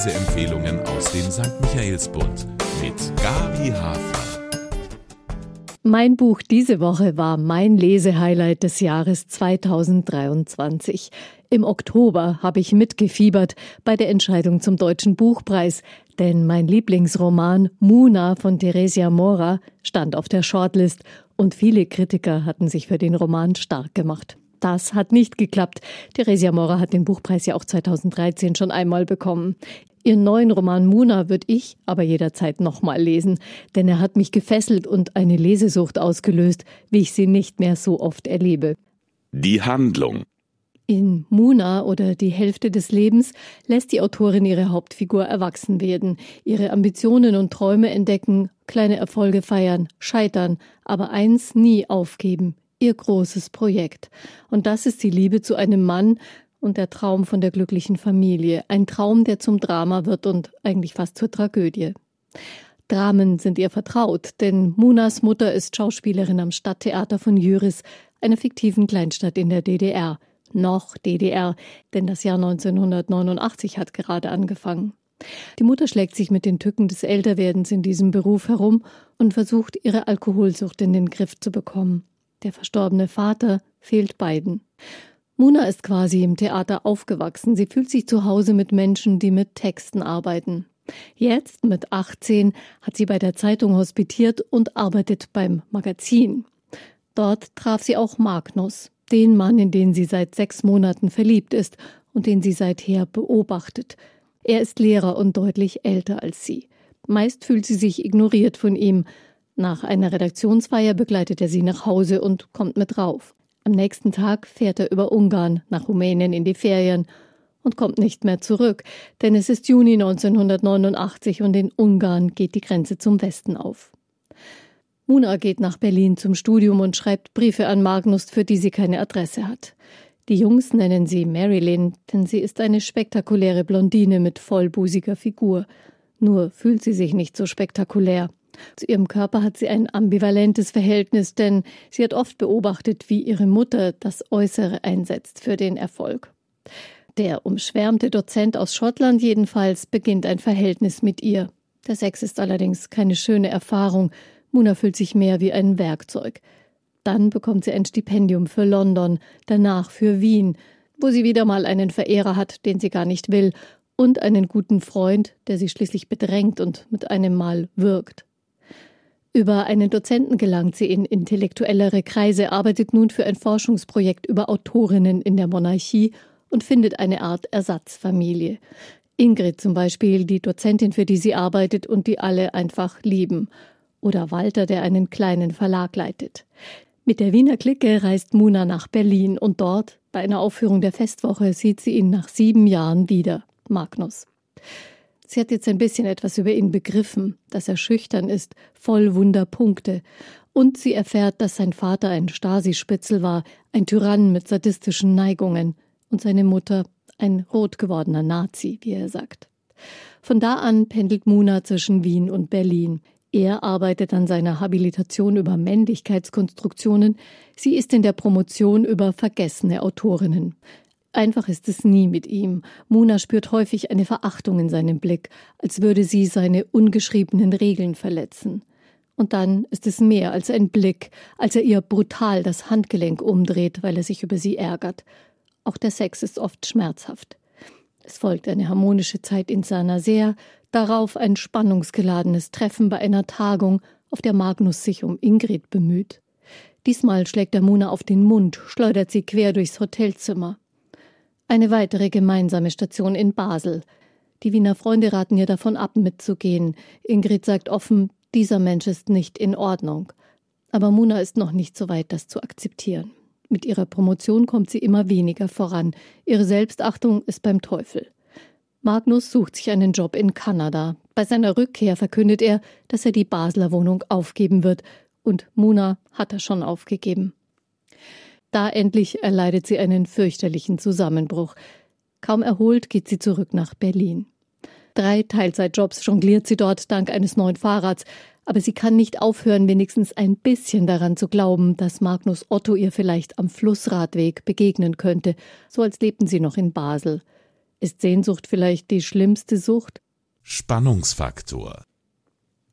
Leseempfehlungen aus dem St. Michaelsbund mit Gabi Hafner. Mein Buch diese Woche war mein Lesehighlight des Jahres 2023. Im Oktober habe ich mitgefiebert bei der Entscheidung zum Deutschen Buchpreis, denn mein Lieblingsroman Muna von Theresia Mora stand auf der Shortlist und viele Kritiker hatten sich für den Roman stark gemacht. Das hat nicht geklappt. Theresia Mora hat den Buchpreis ja auch 2013 schon einmal bekommen. Ihren neuen Roman Muna würde ich aber jederzeit nochmal lesen, denn er hat mich gefesselt und eine Lesesucht ausgelöst, wie ich sie nicht mehr so oft erlebe. Die Handlung. In Muna oder die Hälfte des Lebens lässt die Autorin ihre Hauptfigur erwachsen werden, ihre Ambitionen und Träume entdecken, kleine Erfolge feiern, scheitern, aber eins nie aufgeben, ihr großes Projekt. Und das ist die Liebe zu einem Mann und der Traum von der glücklichen Familie. Ein Traum, der zum Drama wird und eigentlich fast zur Tragödie. Dramen sind ihr vertraut, denn Munas Mutter ist Schauspielerin am Stadttheater von Jüris, einer fiktiven Kleinstadt in der DDR. Noch DDR, denn das Jahr 1989 hat gerade angefangen. Die Mutter schlägt sich mit den Tücken des Älterwerdens in diesem Beruf herum und versucht, ihre Alkoholsucht in den Griff zu bekommen. Der verstorbene Vater fehlt beiden. Muna ist quasi im Theater aufgewachsen. Sie fühlt sich zu Hause mit Menschen, die mit Texten arbeiten. Jetzt, mit 18, hat sie bei der Zeitung hospitiert und arbeitet beim Magazin. Dort traf sie auch Magnus, den Mann, in den sie seit sechs Monaten verliebt ist und den sie seither beobachtet. Er ist Lehrer und deutlich älter als sie. Meist fühlt sie sich ignoriert von ihm, nach einer Redaktionsfeier begleitet er sie nach Hause und kommt mit rauf. Am nächsten Tag fährt er über Ungarn nach Rumänien in die Ferien und kommt nicht mehr zurück, denn es ist Juni 1989 und in Ungarn geht die Grenze zum Westen auf. Muna geht nach Berlin zum Studium und schreibt Briefe an Magnus, für die sie keine Adresse hat. Die Jungs nennen sie Marilyn, denn sie ist eine spektakuläre Blondine mit vollbusiger Figur. Nur fühlt sie sich nicht so spektakulär. Zu ihrem Körper hat sie ein ambivalentes Verhältnis, denn sie hat oft beobachtet, wie ihre Mutter das Äußere einsetzt für den Erfolg. Der umschwärmte Dozent aus Schottland jedenfalls beginnt ein Verhältnis mit ihr. Der Sex ist allerdings keine schöne Erfahrung. Muna fühlt sich mehr wie ein Werkzeug. Dann bekommt sie ein Stipendium für London, danach für Wien, wo sie wieder mal einen Verehrer hat, den sie gar nicht will, und einen guten Freund, der sie schließlich bedrängt und mit einem Mal wirkt. Über einen Dozenten gelangt sie in intellektuellere Kreise, arbeitet nun für ein Forschungsprojekt über Autorinnen in der Monarchie und findet eine Art Ersatzfamilie. Ingrid zum Beispiel, die Dozentin, für die sie arbeitet und die alle einfach lieben. Oder Walter, der einen kleinen Verlag leitet. Mit der Wiener Clique reist Muna nach Berlin und dort, bei einer Aufführung der Festwoche, sieht sie ihn nach sieben Jahren wieder, Magnus. Sie hat jetzt ein bisschen etwas über ihn begriffen, dass er schüchtern ist, voll Wunderpunkte. Und sie erfährt, dass sein Vater ein Stasi-Spitzel war, ein Tyrann mit sadistischen Neigungen und seine Mutter ein rot gewordener Nazi, wie er sagt. Von da an pendelt Muna zwischen Wien und Berlin. Er arbeitet an seiner Habilitation über Männlichkeitskonstruktionen, sie ist in der Promotion über vergessene Autorinnen. Einfach ist es nie mit ihm. Mona spürt häufig eine Verachtung in seinem Blick, als würde sie seine ungeschriebenen Regeln verletzen. Und dann ist es mehr als ein Blick, als er ihr brutal das Handgelenk umdreht, weil er sich über sie ärgert. Auch der Sex ist oft schmerzhaft. Es folgt eine harmonische Zeit in Saint-Nazaire, darauf ein spannungsgeladenes Treffen bei einer Tagung, auf der Magnus sich um Ingrid bemüht. Diesmal schlägt er Mona auf den Mund, schleudert sie quer durchs Hotelzimmer. Eine weitere gemeinsame Station in Basel. Die Wiener Freunde raten ihr davon ab, mitzugehen. Ingrid sagt offen, dieser Mensch ist nicht in Ordnung. Aber Muna ist noch nicht so weit, das zu akzeptieren. Mit ihrer Promotion kommt sie immer weniger voran. Ihre Selbstachtung ist beim Teufel. Magnus sucht sich einen Job in Kanada. Bei seiner Rückkehr verkündet er, dass er die Basler Wohnung aufgeben wird. Und Muna hat er schon aufgegeben. Da endlich erleidet sie einen fürchterlichen Zusammenbruch. Kaum erholt geht sie zurück nach Berlin. Drei Teilzeitjobs jongliert sie dort dank eines neuen Fahrrads, aber sie kann nicht aufhören, wenigstens ein bisschen daran zu glauben, dass Magnus Otto ihr vielleicht am Flussradweg begegnen könnte, so als lebten sie noch in Basel. Ist Sehnsucht vielleicht die schlimmste Sucht? Spannungsfaktor.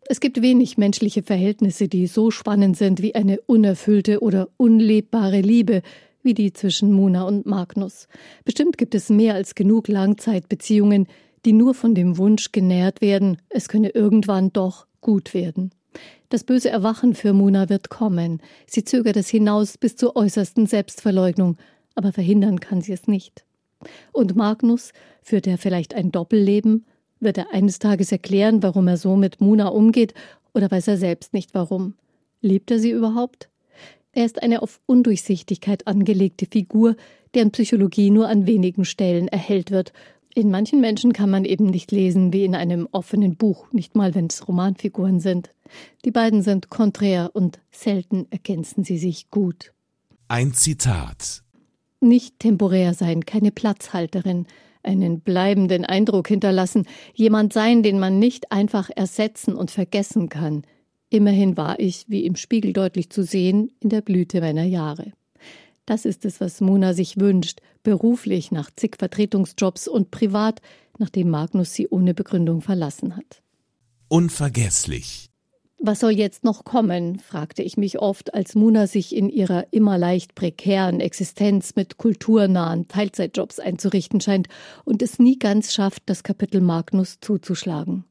Es gibt wenig menschliche Verhältnisse, die so spannend sind wie eine unerfüllte oder unlebbare Liebe, wie die zwischen Muna und Magnus. Bestimmt gibt es mehr als genug Langzeitbeziehungen, die nur von dem Wunsch genährt werden, es könne irgendwann doch gut werden. Das böse Erwachen für Muna wird kommen. Sie zögert es hinaus bis zur äußersten Selbstverleugnung, aber verhindern kann sie es nicht. Und Magnus, führt er vielleicht ein Doppelleben? Wird er eines Tages erklären, warum er so mit Muna umgeht, oder weiß er selbst nicht warum? Liebt er sie überhaupt? Er ist eine auf Undurchsichtigkeit angelegte Figur, deren Psychologie nur an wenigen Stellen erhellt wird. In manchen Menschen kann man eben nicht lesen wie in einem offenen Buch, nicht mal wenn es Romanfiguren sind. Die beiden sind konträr und selten ergänzen sie sich gut. Ein Zitat. Nicht temporär sein, keine Platzhalterin, einen bleibenden Eindruck hinterlassen, jemand sein, den man nicht einfach ersetzen und vergessen kann. Immerhin war ich, wie im Spiegel deutlich zu sehen, in der Blüte meiner Jahre. Das ist es, was Mona sich wünscht, beruflich nach zig Vertretungsjobs und privat, nachdem Magnus sie ohne Begründung verlassen hat. Unvergesslich. Was soll jetzt noch kommen? fragte ich mich oft, als Muna sich in ihrer immer leicht prekären Existenz mit kulturnahen Teilzeitjobs einzurichten scheint und es nie ganz schafft, das Kapitel Magnus zuzuschlagen.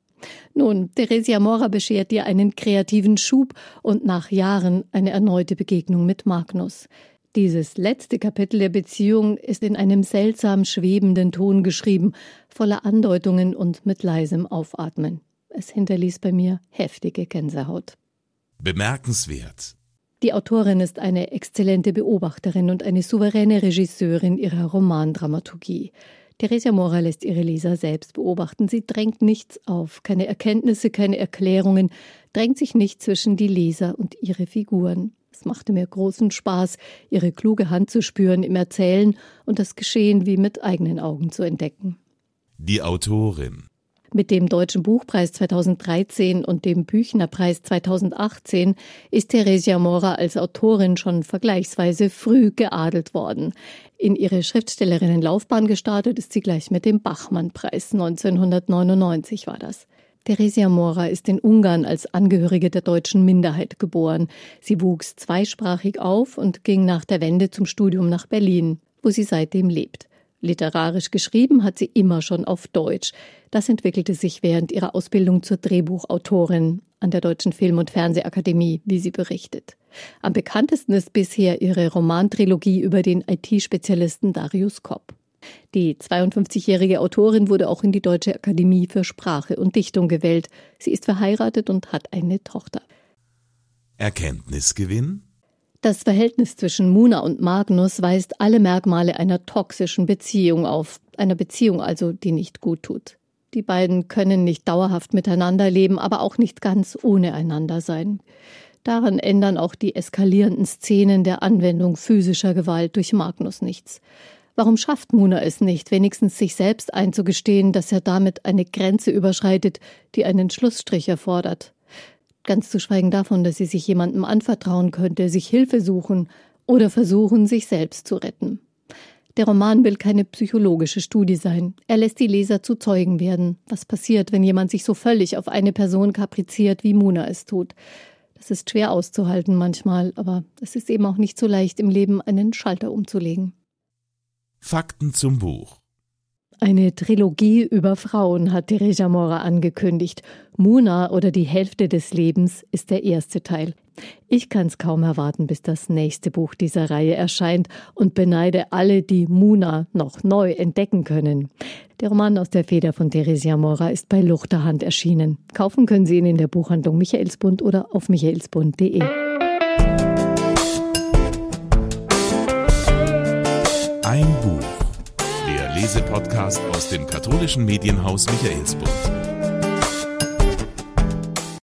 Nun, Theresia Mora beschert ihr einen kreativen Schub und nach Jahren eine erneute Begegnung mit Magnus. Dieses letzte Kapitel der Beziehung ist in einem seltsam schwebenden Ton geschrieben, voller Andeutungen und mit leisem Aufatmen. Es hinterließ bei mir heftige Gänsehaut. Bemerkenswert. Die Autorin ist eine exzellente Beobachterin und eine souveräne Regisseurin ihrer Romandramaturgie. Theresia Mora lässt ihre Leser selbst beobachten. Sie drängt nichts auf, keine Erkenntnisse, keine Erklärungen, drängt sich nicht zwischen die Leser und ihre Figuren. Es machte mir großen Spaß, ihre kluge Hand zu spüren im Erzählen und das Geschehen wie mit eigenen Augen zu entdecken. Die Autorin. Mit dem Deutschen Buchpreis 2013 und dem Büchnerpreis 2018 ist Theresia Mora als Autorin schon vergleichsweise früh geadelt worden. In ihre Schriftstellerinnenlaufbahn gestartet ist sie gleich mit dem Bachmann-Preis. 1999 war das. Theresia Mora ist in Ungarn als Angehörige der deutschen Minderheit geboren. Sie wuchs zweisprachig auf und ging nach der Wende zum Studium nach Berlin, wo sie seitdem lebt. Literarisch geschrieben hat sie immer schon auf Deutsch. Das entwickelte sich während ihrer Ausbildung zur Drehbuchautorin an der Deutschen Film- und Fernsehakademie, wie sie berichtet. Am bekanntesten ist bisher ihre Romantrilogie über den IT-Spezialisten Darius Kopp. Die 52-jährige Autorin wurde auch in die Deutsche Akademie für Sprache und Dichtung gewählt. Sie ist verheiratet und hat eine Tochter. Erkenntnisgewinn? Das Verhältnis zwischen Muna und Magnus weist alle Merkmale einer toxischen Beziehung auf, einer Beziehung also, die nicht gut tut. Die beiden können nicht dauerhaft miteinander leben, aber auch nicht ganz ohne einander sein. Daran ändern auch die eskalierenden Szenen der Anwendung physischer Gewalt durch Magnus nichts. Warum schafft Muna es nicht, wenigstens sich selbst einzugestehen, dass er damit eine Grenze überschreitet, die einen Schlussstrich erfordert? Ganz zu schweigen davon, dass sie sich jemandem anvertrauen könnte, sich Hilfe suchen oder versuchen, sich selbst zu retten. Der Roman will keine psychologische Studie sein. Er lässt die Leser zu Zeugen werden. Was passiert, wenn jemand sich so völlig auf eine Person kapriziert, wie Muna es tut? Das ist schwer auszuhalten manchmal, aber es ist eben auch nicht so leicht, im Leben einen Schalter umzulegen. Fakten zum Buch. Eine Trilogie über Frauen hat Teresa Mora angekündigt. Muna oder die Hälfte des Lebens ist der erste Teil. Ich kann es kaum erwarten, bis das nächste Buch dieser Reihe erscheint und beneide alle, die Muna noch neu entdecken können. Der Roman aus der Feder von Theresia Mora ist bei Luchterhand erschienen. Kaufen können Sie ihn in der Buchhandlung Michaelsbund oder auf michaelsbund.de. Lesepodcast aus dem katholischen Medienhaus Michaelsbund.